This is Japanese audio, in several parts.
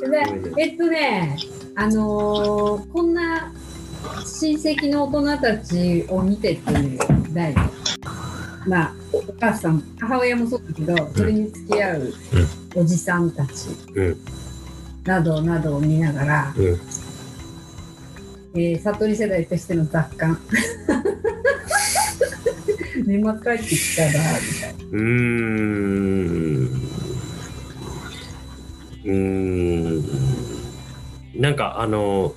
でえっとね、あのーこんな親戚の大人たちを見てっていう題で、まあ、おお母さん、母親もそうだけど、それに付き合うおじさんたちうん。などなどを見ながら、うん。えー悟り世代としての雑感。年末帰ってきたら、みたいな。うーん。うーんなんかあの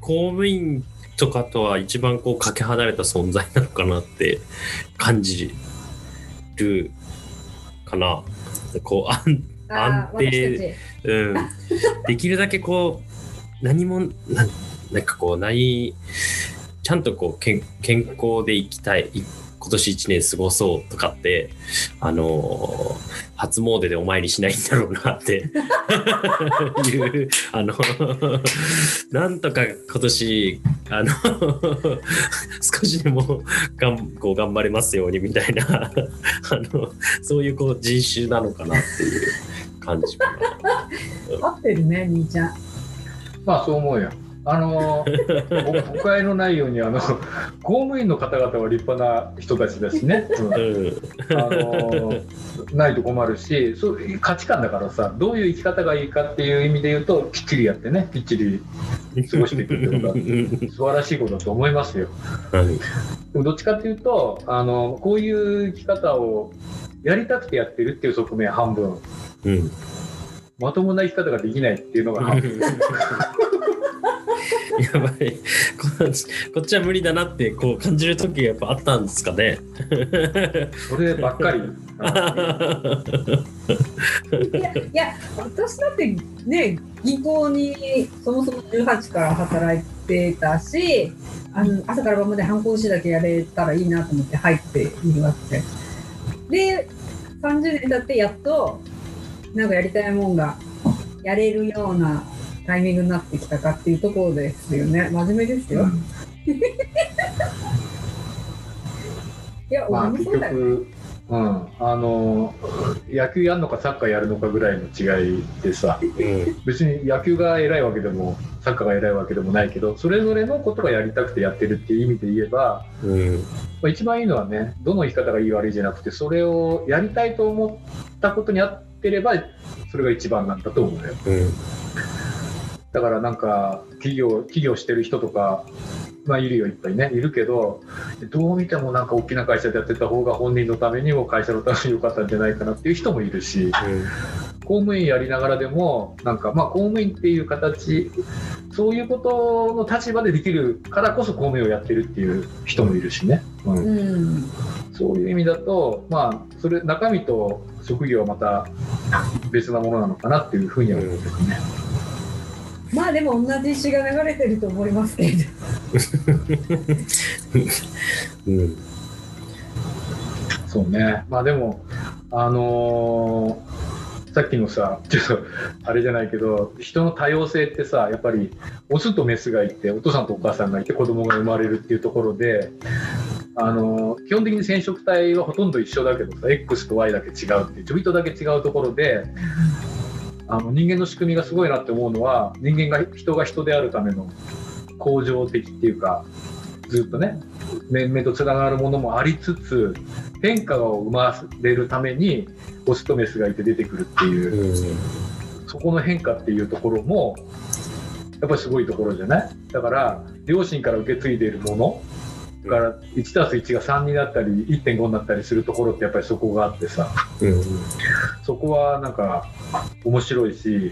公務員とかとは一番こうかけ離れた存在なのかなって感じるかな。こう安安定うん、できるだけこう何もなんかこうないちゃんとこう健健康でいきたいい今年一年過ごそうとかってあのー初詣でお参りしないんだろうなっていうあのなんとか今年あの少しでもがんこう頑張れますようにみたいなあのそういうこう人種なのかなっていう感じかな。合ってるね、兄ちゃん。まあそう思うよ。あの誤誤解のないようにあの公務員の方々は立派な人たちだしね、うん。うんあのないと困るしそう価値観だからさどういう生き方がいいかっていう意味で言うときっちりやってねきっちり過ごしていくってことは素晴らしいことだと思いますよ。はい。でもどっちかっていうとあのこういう生き方をやりたくてやってるっていう側面半分。うん。まともな生き方ができないっていうのが半分 やばいこっちこっちは無理だなってこう感じる時がやっぱあったんですかね。そればっかり。いや、いや私だってね、銀行にそもそも18から働いてたし、あの朝から晩まで反抗しだけやれたらいいなと思って入っているわけで。で、30年経ってやっと、なんかやりたいもんがやれるようなタイミングになってきたかっていうところですよね。真面目ですよ。いや、まあ結俺もそうだよ。局、うん、あの野球やるのかサッカーやるのかぐらいの違いでさ。うん。別に野球が偉いわけでもサッカーが偉いわけでもないけどそれぞれのことがやりたくてやってるっていう意味で言えば、うん。まあ、一番いいのはねどの生き方がいい悪いじゃなくてそれをやりたいと思ったことに合ってればそれが一番なんだと思うよ。うんだからなんか企業企業してる人とかまあいるよいっぱいねいるけどどう見てもなんか大きな会社でやってた方が本人のためにも会社のために良かったんじゃないかなっていう人もいるし公務員やりながらでもなんかまあ公務員っていう形そういうことの立場でできるからこそ公務員をやってるっていう人もいるしね、うんうん。そういう意味だとまあそれ中身と職業はまた別なものなのかなっていうふうには思うんですね。まあでも同じ詩が流れてると思いますけど。うんそうね。まあでも、あのーさっきのさ、ちょっとあれじゃないけど、人の多様性ってさ、やっぱりオスとメスがいて、お父さんとお母さんがいて、子供が生まれるっていうところで、あの基本的に染色体はほとんど一緒だけどさ、X と Y だけ違うっていう、ちょびっとだけ違うところで、あの人間の仕組みがすごいなって思うのは、人間が人が人であるための恒常的っていうか、ずっとね、面々とつながるものもありつつ、変化を生まれるためにオスとメスがいて出てくるっていううん。そこの変化っていうところもやっぱりすごいところじゃない？だから両親から受け継いでいるものだから1たす1が3になったり1.5になったりするところってやっぱりそこがあってさ。うんそこはなんか面白いし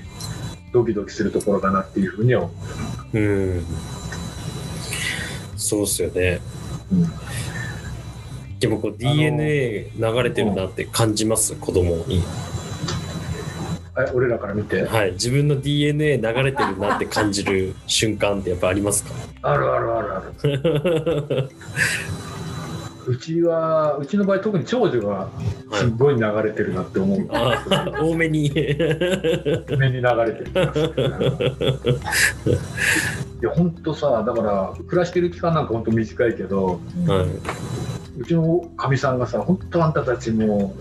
ドキドキするところかなっていうふうには思う。ん。そうっすよね。う、うん。でもこう DNA 流れてるなって感じます？子供にえ俺らから見て。はい自分の DNA 流れてるなって感じる瞬間ってやっぱありますか？あるあるあるある。うちはうちの場合特に長女がすごい流れてるなって思う、あ多めに。目に流れてるいや本当さだから暮らしてる期間なんか本当短いけどはい。うちのかみさんがさ本当あんたたちも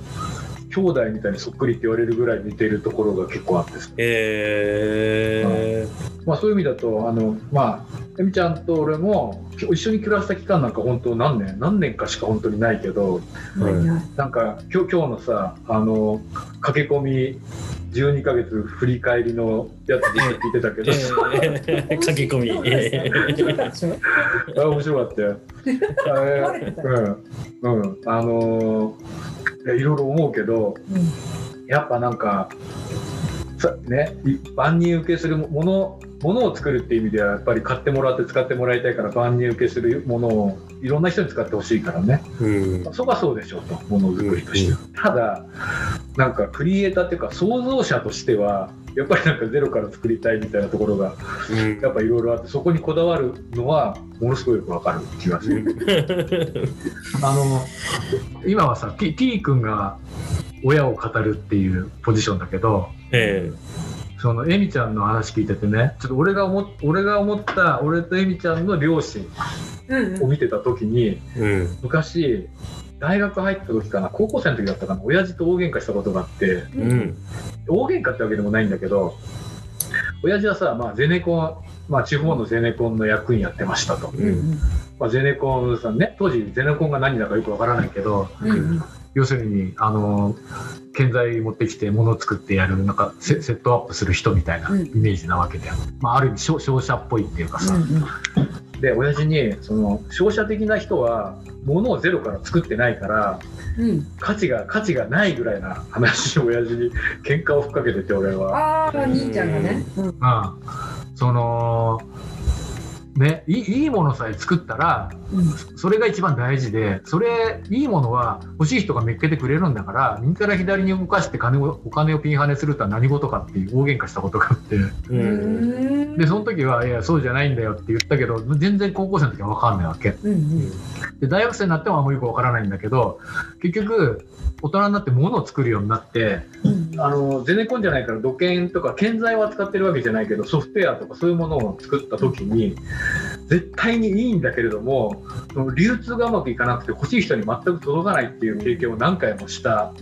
兄弟みたいにそっくりって言われるぐらい似てるところが結構あって。さえまあ、そういう意味だとあの、まあ、えみちゃんと俺も一緒に暮らした期間なんか本当何年何年かしか本当にないけどはい。なんか今日今日のさあの駆け込み12ヶ月振り返りのやつで聞いてたけど、ー、駆け込み。あ面白かったよ。あれうん。うん。あのーいやいろいろ思うけどやっぱなんかさねい万人受けするものものを作るっていう意味ではやっぱり買ってもらって使ってもらいたいから万人受けするものをいろんな人に使ってほしいからね。うん。そこはそうでしょうとものづくりとして。は、ただなんかクリエイターっていうか創造者としてはやっぱりなんかゼロから作りたいみたいなところがうんやっぱいろいろあってそこにこだわるのはものすごいよくわかる気がする。あの今はさ T, T 君が親を語るっていうポジションだけどえそのエミちゃんの話聞いててねちょっと俺が思っ俺が思った俺とエミちゃんの両親うんを見てた時にえうん。昔大学入った時かな高校生の時だったかな親父と大喧嘩したことがあってうん。大喧嘩ってわけでもないんだけど親父はさ、まあ、ゼネコン、まあ、地方のゼネコンの役員やってましたと、うん。うんまあ、ゼネコンさんね当時ゼネコンが何だかよくわからないけどうん。うん要するにあの建材持ってきて物を作ってやるなんかセセットアップする人みたいなうん。イメージなわけだよ、まあ、ある意味商商社っぽいっていうかさ、で親父にその商社的な人は物をゼロから作ってないからうん。うん価値が価値がないぐらいな話を親父に喧嘩をふっかけてて俺は。ああ兄ちゃんがね。うん。うん、そのねいいいいものさえ作ったらうん。それが一番大事でそれいいものは欲しい人が見っけてくれるんだから右から左に動かして金をお金をピンハネするとは何事かっていう大喧嘩したことがあって。うん。でその時はいやそうじゃないんだよって言ったけど全然高校生の時は分かんないわけ。うんうん。で大学生になってもあんまりよく分からないんだけど結局大人になって物を作るようになってうん。あのゼネコンじゃないから土建とか建材を扱ってるわけじゃないけどソフトウェアとかそういうものを作った時に絶対にいいんだけれどもその流通がうまくいかなくて欲しい人に全く届かないっていう経験を何回もした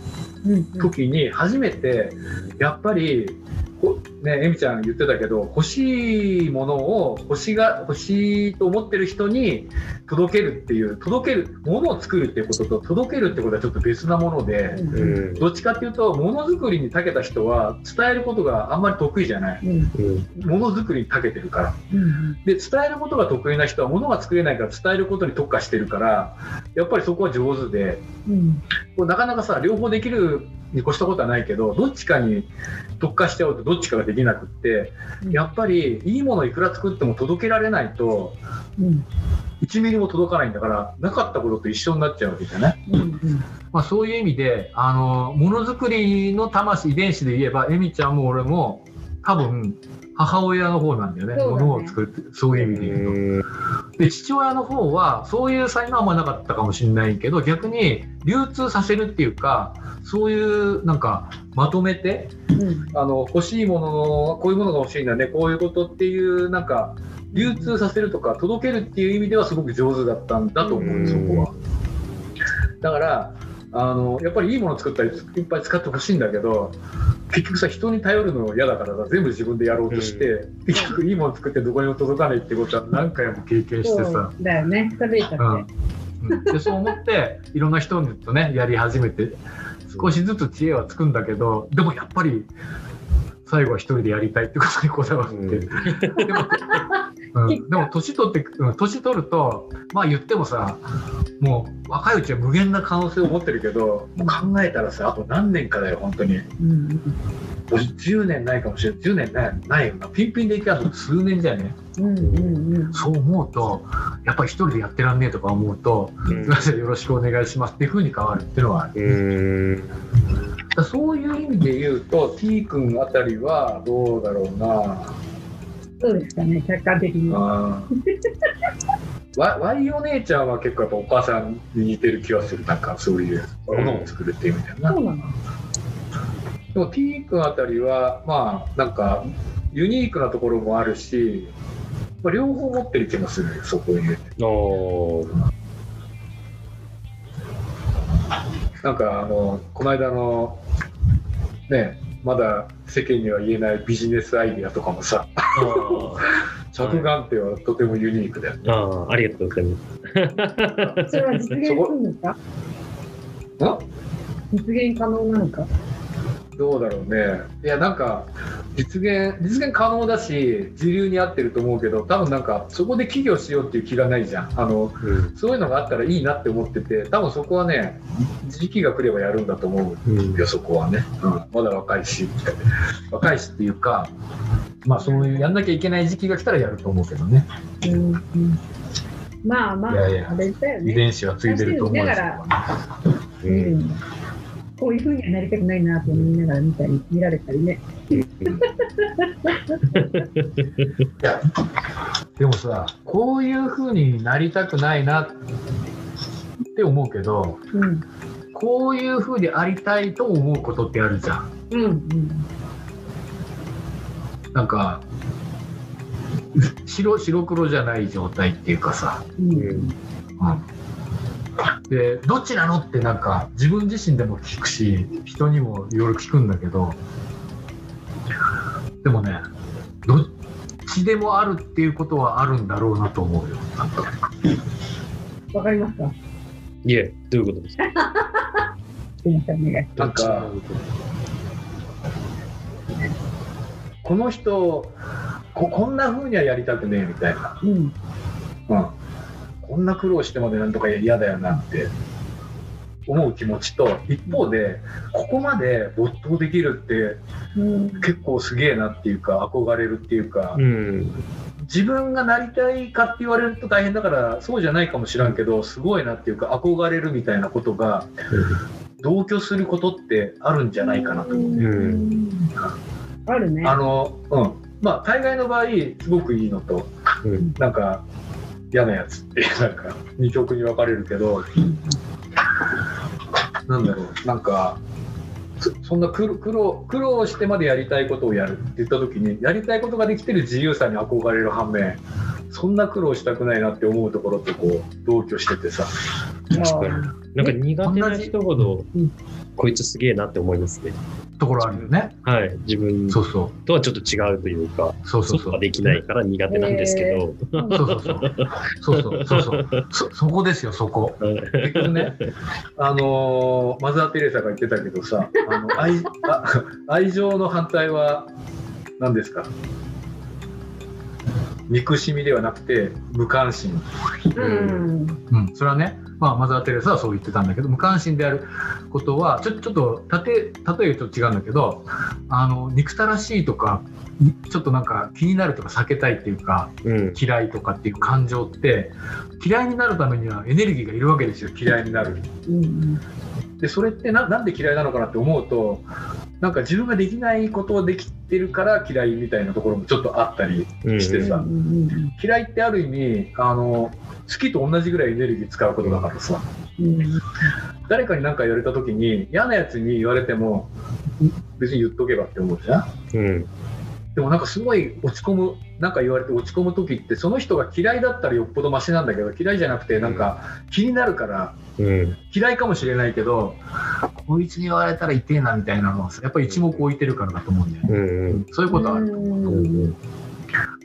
うん時に初めてやっぱりこねえみちゃん言ってたけど欲しいものを欲しが欲しいと思ってる人に届けるっていう届けるものを作るっていうことと届けるってことはちょっと別なもので。うんうん。どっちかっていうとものづくりに長けた人は伝えることがあんまり得意じゃない。ものづくりに長けてるからうんで伝えることが得意な人はものが作れないから伝えることに特化してるからやっぱりそこは上手でうんこうなかなかさ両方できるに越したことはないけどどっちかに特化しちゃうとどっちかができなくってやっぱりいいものいくら作っても届けられないとうん。1ミリも届かないんだからなかったことと一緒になっちゃうわけじゃない？うん。まあ、そういう意味であのものづくりの魂遺伝子で言えばエミちゃんも俺も多分母親の方なんだよね。ね。ものを作るってそういう意味で言うと。で父親の方はそういう才能はあんまなかったかもしれないけど逆に流通させるっていうかそういうなんかまとめてうん。あの欲しいもののこういうものが欲しいんだねこういうことっていうなんか流通させるとか届けるっていう意味ではすごく上手だったんだと思ううんそこは。だからあのやっぱりいいもの作ったりいっぱい使ってほしいんだけど結局さ人に頼るの嫌だからさ全部自分でやろうとして、結局いいもの作ってどこにも届かないってことは何回も経験してそさ。う。だよね。うん。でそう思っていろんな人とねやり始めて少しずつ知恵はつくんだけどでもやっぱり最後は一人でやりたいってことにこだわって、うん。でも、うん、でも年取ってうん年取るとまあ言ってもさもう若いうちは無限な可能性を持ってるけど考えたらさあと何年かだよ本当に。うんもう10年ないかもしれない10年ないないよな。ピンピンでいけば数年じゃね。うんうんうん。そう思うとやっぱり一人でやってらんねえとか思うとすみませんよろしくお願いしますっていうふうに変わるっていうのはある。そういう意味で言うと T 君あたりはどうだろうなそうですかね客観的に。わ Y お姉ちゃんは結構やっぱお母さんに似てる気がする。なんかそういうものを作るっていう意味だよな、そうなの。でも T 君あたりはまあなんかユニークなところもあるし、まあ、両方持ってる気もするよそこに。なんかあのこの間のねまだ世間には言えないビジネスアイディアとかもさ着眼点はとてもユニークだよね。ああ、ありがとうございます。それは実現するんですか？あ実現可能なのか？どうだろうね。いやなんか実現実現可能だし時流に合ってると思うけど多分なんかそこで起業しようっていう気がないじゃん。あのうん。そういうのがあったらいいなって思ってて多分そこはね時期が来ればやるんだと思う。うん。よそこはね、うん、まだ若いし若いしっていうかまあそういうやんなきゃいけない時期が来たらやると思うけどね。うんうん。まあまあ、いやいや。遺伝子はついてると思うよだからううんん、こういうふうにはなりたくないなと思いながら見たり、見られたりね。いやでもさこういうふうになりたくないなって思うけどうん。こういうふうにありたいと思うことってあるじゃんうん。うん。なんか白白黒じゃない状態っていうかさうん。うんでどっちなのってなんか自分自身でも聞くし人にもいろいろ聞くんだけどでもねどっちでもあるっていうことはあるんだろうなと思うよ。わかりますかいえ、どういうことですか？すいません、お願いしなんかこの人ここんな風にはやりたくねえみたいな。うん。うん、こんな苦労してまでなんとか嫌だよなって思う気持ちと一方でここまで没頭できるってうん。結構すげえなっていうか憧れるっていうか、うん。自分がなりたいかって言われると大変だからそうじゃないかもしらんけどすごいなっていうか憧れるみたいなことが同居することってあるんじゃないかなと思う。うん。あるね。あのうんまあ大概の場合すごくいいのとうん。なんか嫌なやつってなんか二極に分かれるけどなんだろうなんかそそんな苦労苦労苦労してまでやりたいことをやるって言った時にやりたいことができてる自由さに憧れる反面そんな苦労したくないなって思うところとこう同居しててさ。なんか苦手な人ほどうん、こいつすげえなって思いますね。ところあるよね。はい。自分そうそとはちょっと違うというか、うそうそう。そうできないから苦手なんですけど、そうそうそう。そうそう。そうそう。そそこですよそこ。結局ね、あのーマザー・テレサが言ってたけどさあの愛あ愛情の反対は何ですか？憎しみではなくて無関心、うん。うん、それはね、まあ、マザー・テレサはそう言ってたんだけど無関心であることはちょちょっと例え例えると違うんだけどあの憎たらしいとかちょっとなんか気になるとか避けたいっていうかうん。嫌いとかっていう感情って嫌いになるためにはエネルギーがいるわけですよ嫌いになるうん。でそれってななんで嫌いなのかなって思うとなんか自分ができないことをできてるから嫌いみたいなところもちょっとあったりうんしてさ、うん。嫌いってある意味あの好きと同じぐらいエネルギー使うことだからさうん。誰かに何か言われた時に嫌なやつに言われても別に言っとけばって思うじゃんうん。でもなんかすごい落ち込むなんか言われて落ち込む時ってその人が嫌いだったらよっぽどマシなんだけど嫌いじゃなくてなんか気になるからうん。嫌いかもしれないけどこいつに言われたら痛えなみたいなのはさやっぱり一目置いてるからだと思うんだよね、うん。そういうことはある、うん。で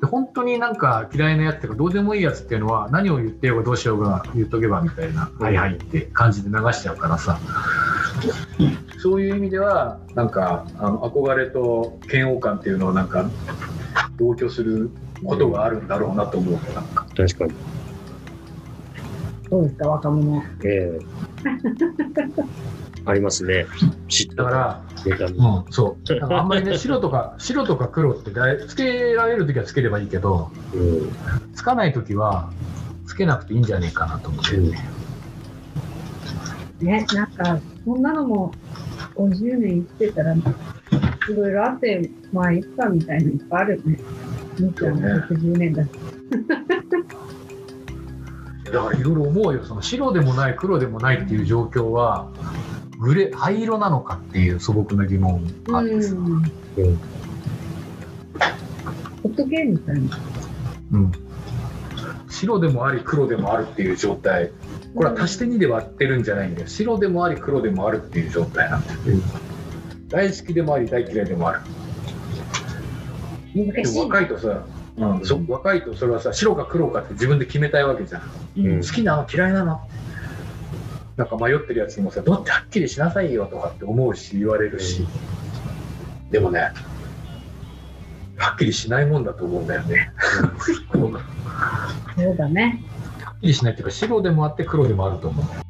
本当になんか嫌いなやつとかどうでもいいやつっていうのは何を言ってようがどうしようが言っとけばみたいな、うんはいはいって感じで流しちゃうからさそういう意味ではなんかあの憧れと嫌悪感っていうのをなんか同居することがあるんだろうなと思うなんか確かに。どうですか、若者。ええありますね。知っただからネタにうん、そう。なんかあんまりね、白とか、白とか黒ってだいつけられるときはつければいいけど、うん。つかないときは、つけなくていいんじゃねえかなと思ってるね。ね、なんか、そんなのも50年生きてたら、いろいろあって、まあいいかみたいなのいっぱいあるよね。みーちゃんも60年だし。だからいろいろ思うよ、その白でもない、黒でもないっていう状況は、グレー、灰色なのかっていう素朴な疑問があってさ。うん。うん。ホットゲームみたいな。うん白でもあり、黒でもあるっていう状態これは足して2で割ってるんじゃないんだよ白でもあり黒でもあるっていう状態なんだよ大好きでもあり大嫌いでもあるでも難しい。若いとさ、うん、そ若いとそれはさ白か黒かって自分で決めたいわけじゃん。うん。好きなの嫌いなの？なんか迷ってるやつにもさどうってはっきりしなさいよとかって思うし言われるし、でもねはっきりしないもんだと思うんだよね。は そうだね。っきりしないっていうか白でもあって黒でもあると思う。んだよ